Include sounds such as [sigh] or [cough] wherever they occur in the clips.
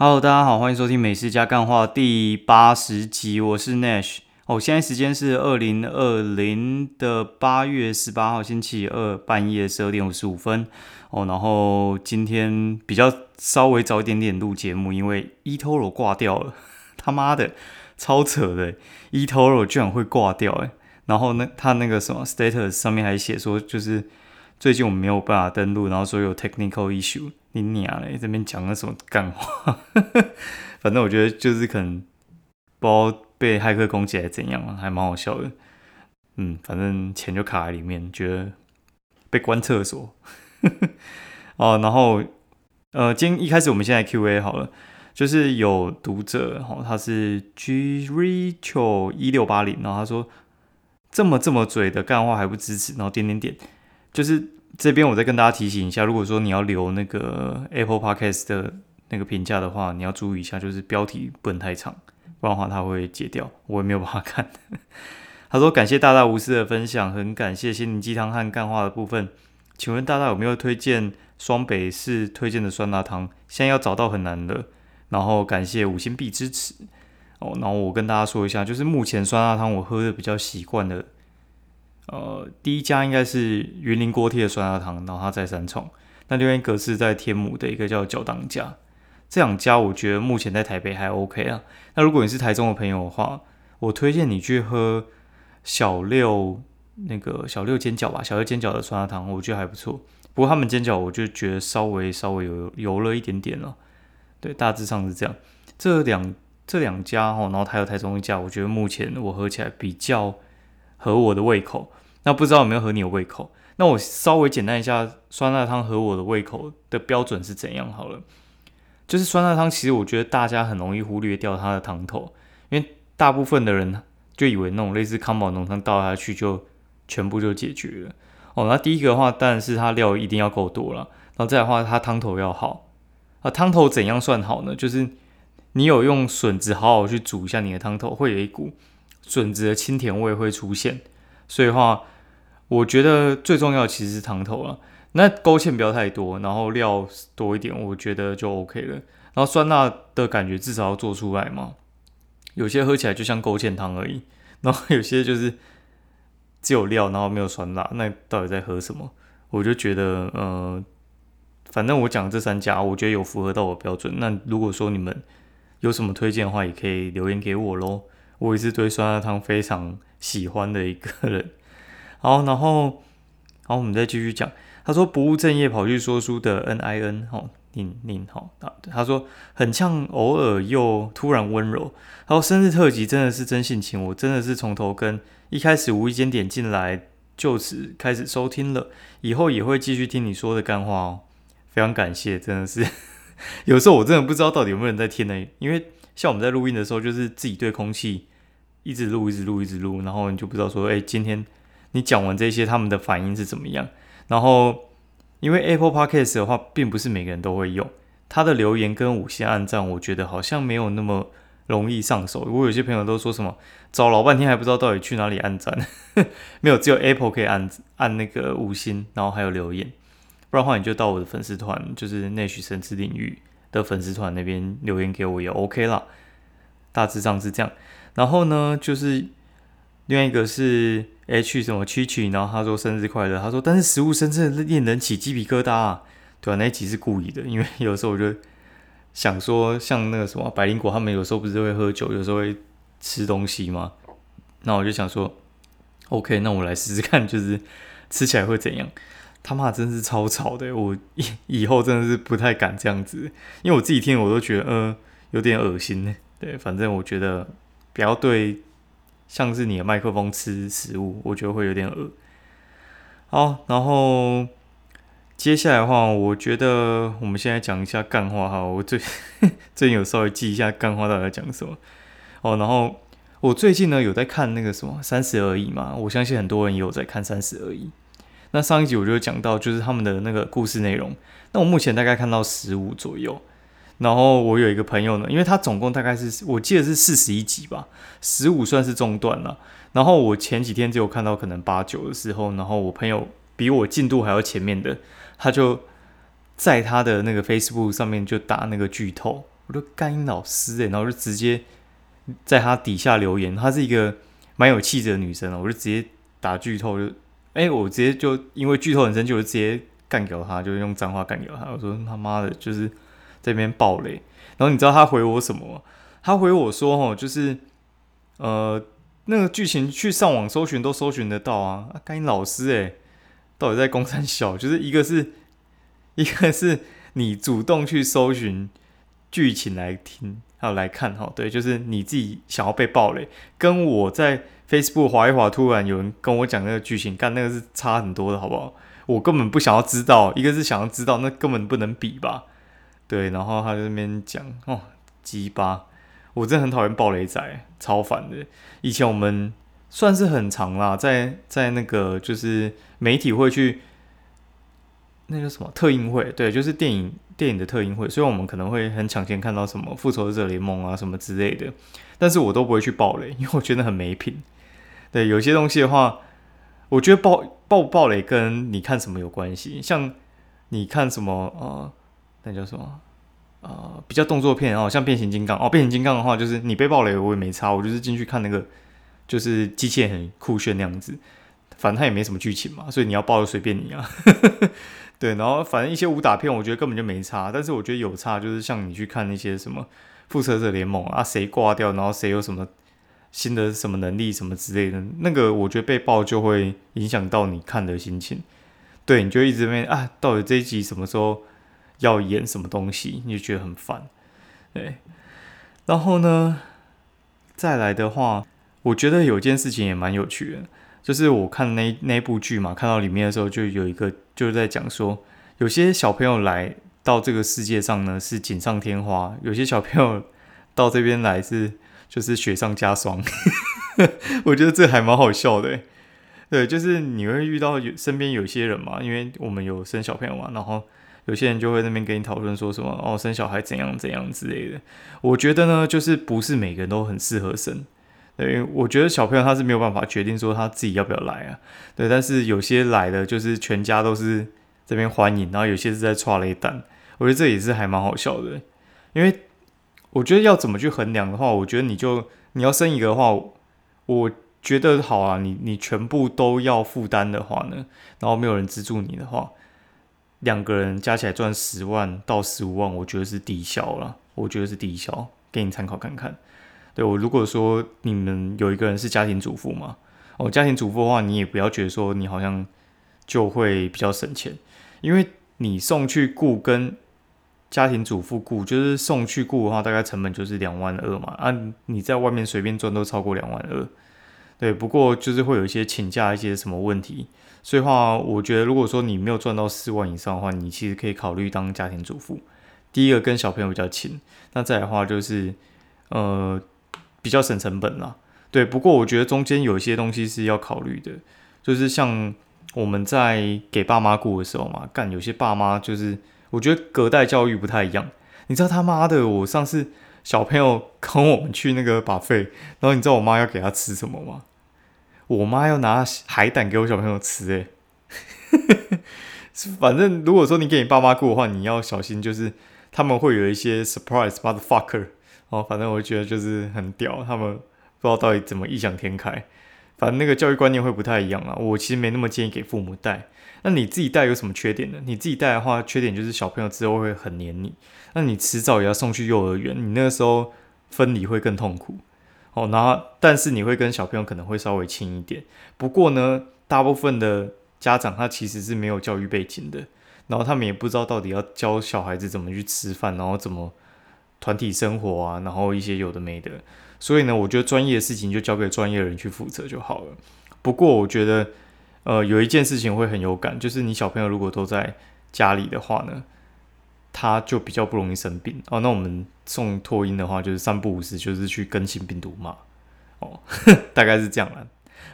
Hello，大家好，欢迎收听《美食加干话》第八十集，我是 Nash。哦，现在时间是二零二零的八月十八号星期二半夜十二点五十五分。哦，然后今天比较稍微早一点点录节目，因为 eToro 挂掉了，他妈的超扯的，eToro 居然会挂掉哎。然后那他那个什么 status 上面还写说，就是最近我们没有办法登录，然后说有 technical issue。你娘嘞！这边讲了什么干话？[laughs] 反正我觉得就是可能不知道被骇客攻击还怎样啊，还蛮好笑的。嗯，反正钱就卡在里面，觉得被关厕所。[laughs] 哦，然后呃，今一开始我们现在 Q&A 好了，就是有读者哦，他是 G Rachel 一六八零，然后他说这么这么嘴的干话还不支持，然后点点点，就是。这边我再跟大家提醒一下，如果说你要留那个 Apple Podcast 的那个评价的话，你要注意一下，就是标题不能太长，不然的话它会截掉，我也没有办法看。他说：“感谢大大无私的分享，很感谢心灵鸡汤和干话的部分。请问大大有没有推荐双北市推荐的酸辣汤？现在要找到很难的。然后感谢五星币支持哦。然后我跟大家说一下，就是目前酸辣汤我喝的比较习惯的。”呃，第一家应该是云林锅贴的酸辣汤，然后它在三重。那另外一个是在天母的一个叫角当家。这两家我觉得目前在台北还 OK 啊。那如果你是台中的朋友的话，我推荐你去喝小六那个小六煎饺吧，小六煎饺的酸辣汤，我觉得还不错。不过他们煎饺我就觉得稍微稍微有油了一点点了。对，大致上是这样。这两这两家哦，然后还有台中一家，我觉得目前我喝起来比较合我的胃口。那不知道有没有合你的胃口？那我稍微简单一下酸辣汤合我的胃口的标准是怎样好了。就是酸辣汤，其实我觉得大家很容易忽略掉它的汤头，因为大部分的人就以为那种类似康宝浓汤倒下去就全部就解决了。哦，那第一个的话当然是它料一定要够多了，然后再的话它汤头要好。啊，汤头怎样算好呢？就是你有用笋子好好去煮一下你的汤头，会有一股笋子的清甜味会出现。所以的话。我觉得最重要的其实是汤头了，那勾芡不要太多，然后料多一点，我觉得就 OK 了。然后酸辣的感觉至少要做出来嘛。有些喝起来就像勾芡汤而已，[laughs] 然后有些就是只有料，然后没有酸辣，那到底在喝什么？我就觉得，呃，反正我讲这三家，我觉得有符合到我标准。那如果说你们有什么推荐的话，也可以留言给我喽。我也是对酸辣汤非常喜欢的一个人。好，然后，好，我们再继续讲。他说不务正业跑去说书的 N I N，哦，您您好啊。他说很像偶尔又突然温柔。他说生日特辑真的是真性情，我真的是从头跟一开始无意间点进来，就此开始收听了，以后也会继续听你说的干话哦。非常感谢，真的是有时候我真的不知道到底有没有人在听呢，因为像我们在录音的时候，就是自己对空气一直录，一直录，一直录，然后你就不知道说，哎，今天。你讲完这些，他们的反应是怎么样？然后，因为 Apple Podcast 的话，并不是每个人都会用，它的留言跟五星按赞，我觉得好像没有那么容易上手。我有些朋友都说什么找老半天还不知道到底去哪里按赞，[laughs] 没有，只有 Apple 可以按按那个五星，然后还有留言。不然的话，你就到我的粉丝团，就是内许神之领域的粉丝团那边留言给我也 OK 啦。大致上是这样。然后呢，就是另外一个是。H 什么蛐蛐，然后他说生日快乐，他说但是食物真的令人起鸡皮疙瘩啊，对啊，那一集是故意的，因为 [laughs] 有时候我就想说，像那个什么百灵果，他们有时候不是会喝酒，有时候会吃东西吗？那我就想说，OK，那我来试试看，就是吃起来会怎样？他妈真是超吵的，我以以后真的是不太敢这样子，因为我自己听我都觉得，呃，有点恶心呢。对，反正我觉得不要对。像是你的麦克风吃食物，我觉得会有点恶。好，然后接下来的话，我觉得我们现在讲一下干话哈。我最 [laughs] 最近有稍微记一下干话到底讲什么哦。然后我最近呢有在看那个什么《三十而已》嘛，我相信很多人也有在看《三十而已》。那上一集我就讲到就是他们的那个故事内容，那我目前大概看到十五左右。然后我有一个朋友呢，因为他总共大概是我记得是四十一集吧，十五算是中断了。然后我前几天只有看到可能八九的时候，然后我朋友比我进度还要前面的，他就在他的那个 Facebook 上面就打那个剧透，我就干老师诶，然后就直接在他底下留言，她是一个蛮有气质的女生哦，我就直接打剧透，就哎，我直接就因为剧透很深，就直接干掉她，就用脏话干掉她。我说他妈的，就是这边暴雷。然后你知道他回我什么？他回我说哦，就是呃，那个剧情去上网搜寻都搜寻得到啊。干音老师诶，到底在公山小？就是一个是一个是你主动去搜寻。剧情来听，还有来看哈，对，就是你自己想要被暴雷，跟我在 Facebook 划一划，突然有人跟我讲那个剧情，干那个是差很多的，好不好？我根本不想要知道，一个是想要知道，那根本不能比吧？对，然后他在那边讲哦，鸡巴，我真的很讨厌暴雷仔，超烦的。以前我们算是很长啦，在在那个就是媒体会去那个什么特映会，对，就是电影。电影的特映会，所以我们可能会很抢先看到什么复仇者联盟啊什么之类的，但是我都不会去爆雷，因为我觉得很没品。对，有些东西的话，我觉得爆爆不爆雷跟你看什么有关系。像你看什么呃，那叫什么呃，比较动作片哦，像变形金刚哦，变形金刚的话，就是你被爆雷我也没差，我就是进去看那个，就是机器人很酷炫那样子，反正它也没什么剧情嘛，所以你要爆就随便你啊。[laughs] 对，然后反正一些武打片，我觉得根本就没差。但是我觉得有差，就是像你去看那些什么复仇者联盟啊，谁挂掉，然后谁有什么新的什么能力什么之类的，那个我觉得被爆就会影响到你看的心情。对，你就一直问啊，到底这一集什么时候要演什么东西，你就觉得很烦。对，然后呢，再来的话，我觉得有件事情也蛮有趣的。就是我看那那部剧嘛，看到里面的时候，就有一个就是在讲说，有些小朋友来到这个世界上呢是锦上添花，有些小朋友到这边来是就是雪上加霜。[laughs] 我觉得这还蛮好笑的，对，就是你会遇到有身边有些人嘛，因为我们有生小朋友嘛，然后有些人就会那边跟你讨论说什么哦，生小孩怎样怎样之类的。我觉得呢，就是不是每个人都很适合生。对，我觉得小朋友他是没有办法决定说他自己要不要来啊。对，但是有些来的就是全家都是这边欢迎，然后有些是在抓雷蛋，我觉得这也是还蛮好笑的。因为我觉得要怎么去衡量的话，我觉得你就你要生一个的话，我觉得好啊，你你全部都要负担的话呢，然后没有人资助你的话，两个人加起来赚十万到十五万，我觉得是低消了，我觉得是低消，给你参考看看。对我如果说你们有一个人是家庭主妇嘛，哦，家庭主妇的话，你也不要觉得说你好像就会比较省钱，因为你送去雇跟家庭主妇雇，就是送去雇的话，大概成本就是两万二嘛，啊，你在外面随便赚都超过两万二，对，不过就是会有一些请假一些什么问题，所以话我觉得如果说你没有赚到四万以上的话，你其实可以考虑当家庭主妇，第一个跟小朋友比较亲，那再来的话就是呃。比较省成本啦，对。不过我觉得中间有一些东西是要考虑的，就是像我们在给爸妈过的时候嘛，干有些爸妈就是我觉得隔代教育不太一样。你知道他妈的，我上次小朋友跟我们去那个把费，然后你知道我妈要给他吃什么吗？我妈要拿海胆给我小朋友吃，诶。[laughs] 反正如果说你给你爸妈过的话，你要小心，就是他们会有一些 surprise motherfucker。哦，反正我觉得就是很屌，他们不知道到底怎么异想天开，反正那个教育观念会不太一样啊。我其实没那么建议给父母带，那你自己带有什么缺点呢？你自己带的话，缺点就是小朋友之后会很黏你，那你迟早也要送去幼儿园，你那个时候分离会更痛苦。哦，然后但是你会跟小朋友可能会稍微亲一点，不过呢，大部分的家长他其实是没有教育背景的，然后他们也不知道到底要教小孩子怎么去吃饭，然后怎么。团体生活啊，然后一些有的没的，所以呢，我觉得专业的事情就交给专业的人去负责就好了。不过我觉得，呃，有一件事情会很有感，就是你小朋友如果都在家里的话呢，他就比较不容易生病哦。那我们送托婴的话，就是三不五时就是去更新病毒嘛，哦，[laughs] 大概是这样了。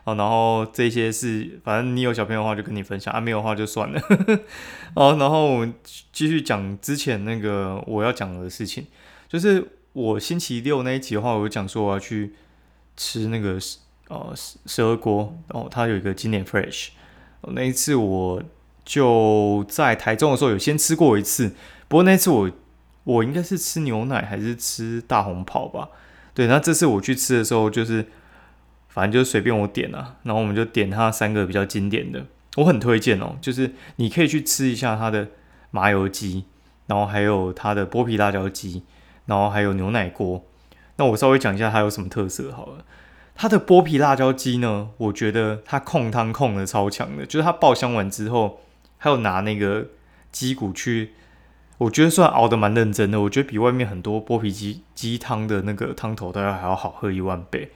哦，然后这些是，反正你有小朋友的话就跟你分享，啊，没有的话就算了。[laughs] 哦，然后我们继续讲之前那个我要讲的事情。就是我星期六那一集的话，我讲说我要去吃那个呃蛇锅然哦，它有一个经典 fresh。那一次我就在台中的时候有先吃过一次，不过那次我我应该是吃牛奶还是吃大红袍吧？对，那这次我去吃的时候，就是反正就随便我点了，然后我们就点它三个比较经典的，我很推荐哦，就是你可以去吃一下它的麻油鸡，然后还有它的剥皮辣椒鸡，然后还有牛奶锅。那我稍微讲一下它有什么特色好了。它的剥皮辣椒鸡呢，我觉得它控汤控的超强的，就是它爆香完之后，还有拿那个鸡骨去，我觉得算熬的蛮认真的。我觉得比外面很多剥皮鸡鸡汤的那个汤头都要还要好喝一万倍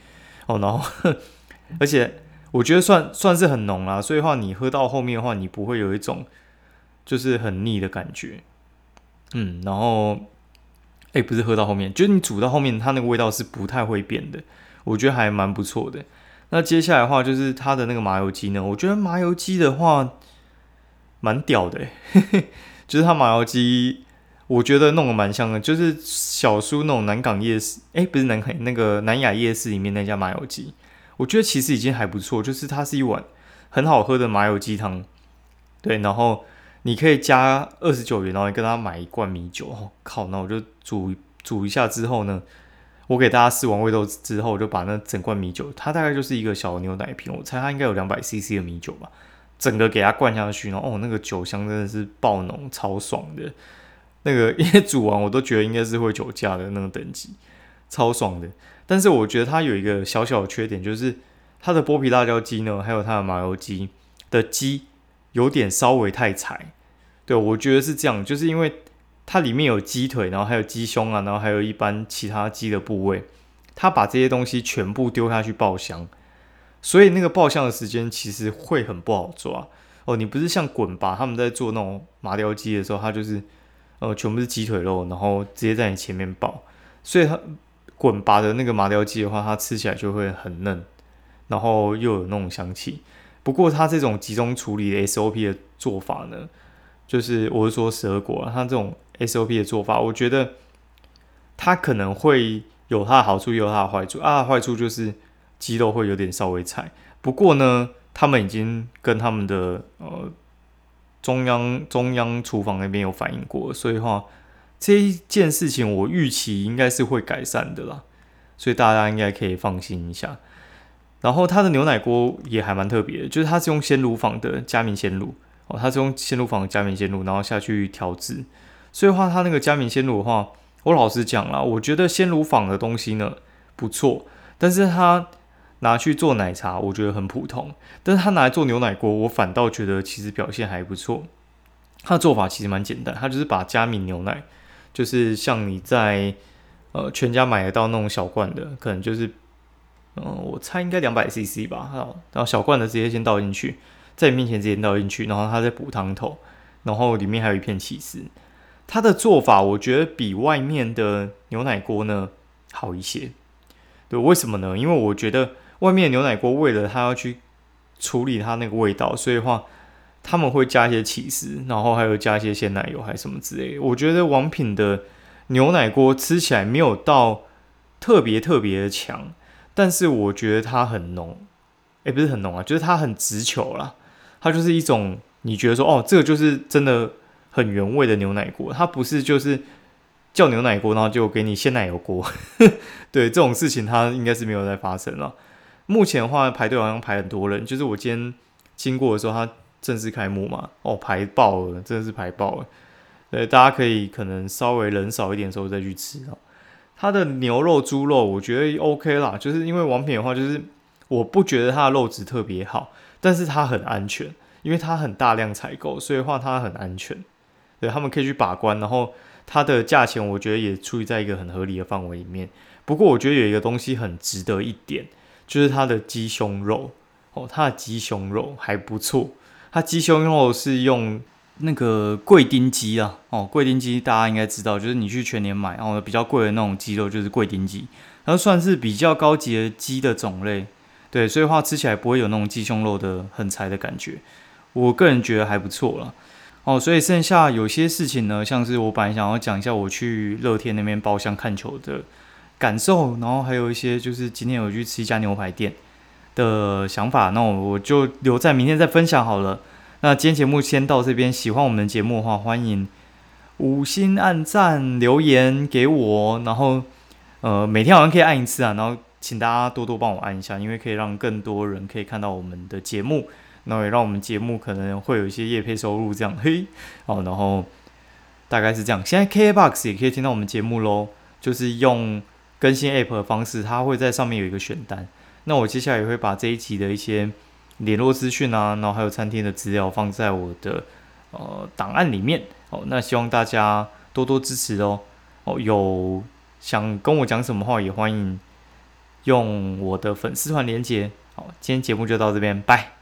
哦。然后，[laughs] 而且我觉得算算是很浓啦，所以话你喝到后面的话，你不会有一种就是很腻的感觉。嗯，然后，哎，不是喝到后面，就是你煮到后面，它那个味道是不太会变的。我觉得还蛮不错的。那接下来的话就是它的那个麻油鸡呢，我觉得麻油鸡的话蛮屌的，[laughs] 就是它麻油鸡，我觉得弄得蛮香的，就是小叔那种南港夜市，哎，不是南港那个南雅夜市里面那家麻油鸡，我觉得其实已经还不错，就是它是一碗很好喝的麻油鸡汤，对，然后你可以加二十九元，然后你跟他买一罐米酒，哦靠，那我就煮煮一下之后呢。我给大家试完味道之后，就把那整罐米酒，它大概就是一个小牛奶瓶，我猜它应该有两百 CC 的米酒吧，整个给它灌下去，然后哦，那个酒香真的是爆浓，超爽的。那个 [laughs] 因为煮完我都觉得应该是会酒驾的那种等级，超爽的。但是我觉得它有一个小小的缺点，就是它的剥皮辣椒鸡呢，还有它的麻油鸡的鸡有点稍微太柴。对我觉得是这样，就是因为。它里面有鸡腿，然后还有鸡胸啊，然后还有一般其他鸡的部位。它把这些东西全部丢下去爆香，所以那个爆香的时间其实会很不好抓哦。你不是像滚拔他们在做那种麻雕鸡的时候，它就是呃全部是鸡腿肉，然后直接在你前面爆。所以它滚拔的那个麻雕鸡的话，它吃起来就会很嫩，然后又有那种香气。不过它这种集中处理的 SOP 的做法呢，就是我是说蛇果，它这种。SOP 的做法，我觉得它可能会有它的好处，也有它的坏处。啊，坏处就是鸡肉会有点稍微柴。不过呢，他们已经跟他们的呃中央中央厨房那边有反映过，所以话这一件事情我预期应该是会改善的啦。所以大家应该可以放心一下。然后它的牛奶锅也还蛮特别的，就是它是用鲜乳坊的加明鲜乳哦，它是用鲜乳坊的加明鲜乳，然后下去调制。所以话，它那个加明鲜乳的话，我老实讲啦，我觉得鲜乳坊的东西呢不错，但是它拿去做奶茶，我觉得很普通。但是它拿来做牛奶锅，我反倒觉得其实表现还不错。它的做法其实蛮简单，它就是把加明牛奶，就是像你在呃全家买得到那种小罐的，可能就是嗯，我猜应该两百 CC 吧，然后小罐的直接先倒进去，在你面前直接倒进去，然后它再补汤头，然后里面还有一片起司。它的做法，我觉得比外面的牛奶锅呢好一些。对，为什么呢？因为我觉得外面牛奶锅为了它要去处理它那个味道，所以话他们会加一些起司，然后还有加一些鲜奶油还是什么之类。我觉得王品的牛奶锅吃起来没有到特别特别的强，但是我觉得它很浓，诶，不是很浓啊，就是它很直球啦。它就是一种你觉得说，哦，这个就是真的。很原味的牛奶锅，它不是就是叫牛奶锅，然后就给你鲜奶油锅。[laughs] 对这种事情，它应该是没有在发生了。目前的话，排队好像排很多人，就是我今天经过的时候，它正式开幕嘛，哦，排爆了，真的是排爆了。对，大家可以可能稍微人少一点的时候再去吃哦。它的牛肉、猪肉，我觉得 OK 啦，就是因为王品的话，就是我不觉得它的肉质特别好，但是它很安全，因为它很大量采购，所以话它很安全。对他们可以去把关，然后它的价钱我觉得也处于在一个很合理的范围里面。不过我觉得有一个东西很值得一点，就是它的鸡胸肉哦，它的鸡胸肉还不错。它鸡胸肉是用那个贵丁鸡啊，哦，贵丁鸡大家应该知道，就是你去全年买，然后比较贵的那种鸡肉就是贵丁鸡，然后算是比较高级的鸡的种类。对，所以话吃起来不会有那种鸡胸肉的很柴的感觉。我个人觉得还不错了。哦，所以剩下有些事情呢，像是我本来想要讲一下我去乐天那边包厢看球的感受，然后还有一些就是今天有去吃一家牛排店的想法，那我我就留在明天再分享好了。那今天节目先到这边，喜欢我们的节目的话，欢迎五星按赞留言给我，然后呃每天好像可以按一次啊，然后请大家多多帮我按一下，因为可以让更多人可以看到我们的节目，然后也让我们节目可能会有一些业配收入这样，嘿，哦，然后大概是这样。现在 KBox 也可以听到我们节目喽，就是用更新 App 的方式，它会在上面有一个选单。那我接下来也会把这一集的一些联络资讯啊，然后还有餐厅的资料放在我的呃档案里面哦。那希望大家多多支持哦。哦，有想跟我讲什么话，也欢迎用我的粉丝团连接。好，今天节目就到这边，拜。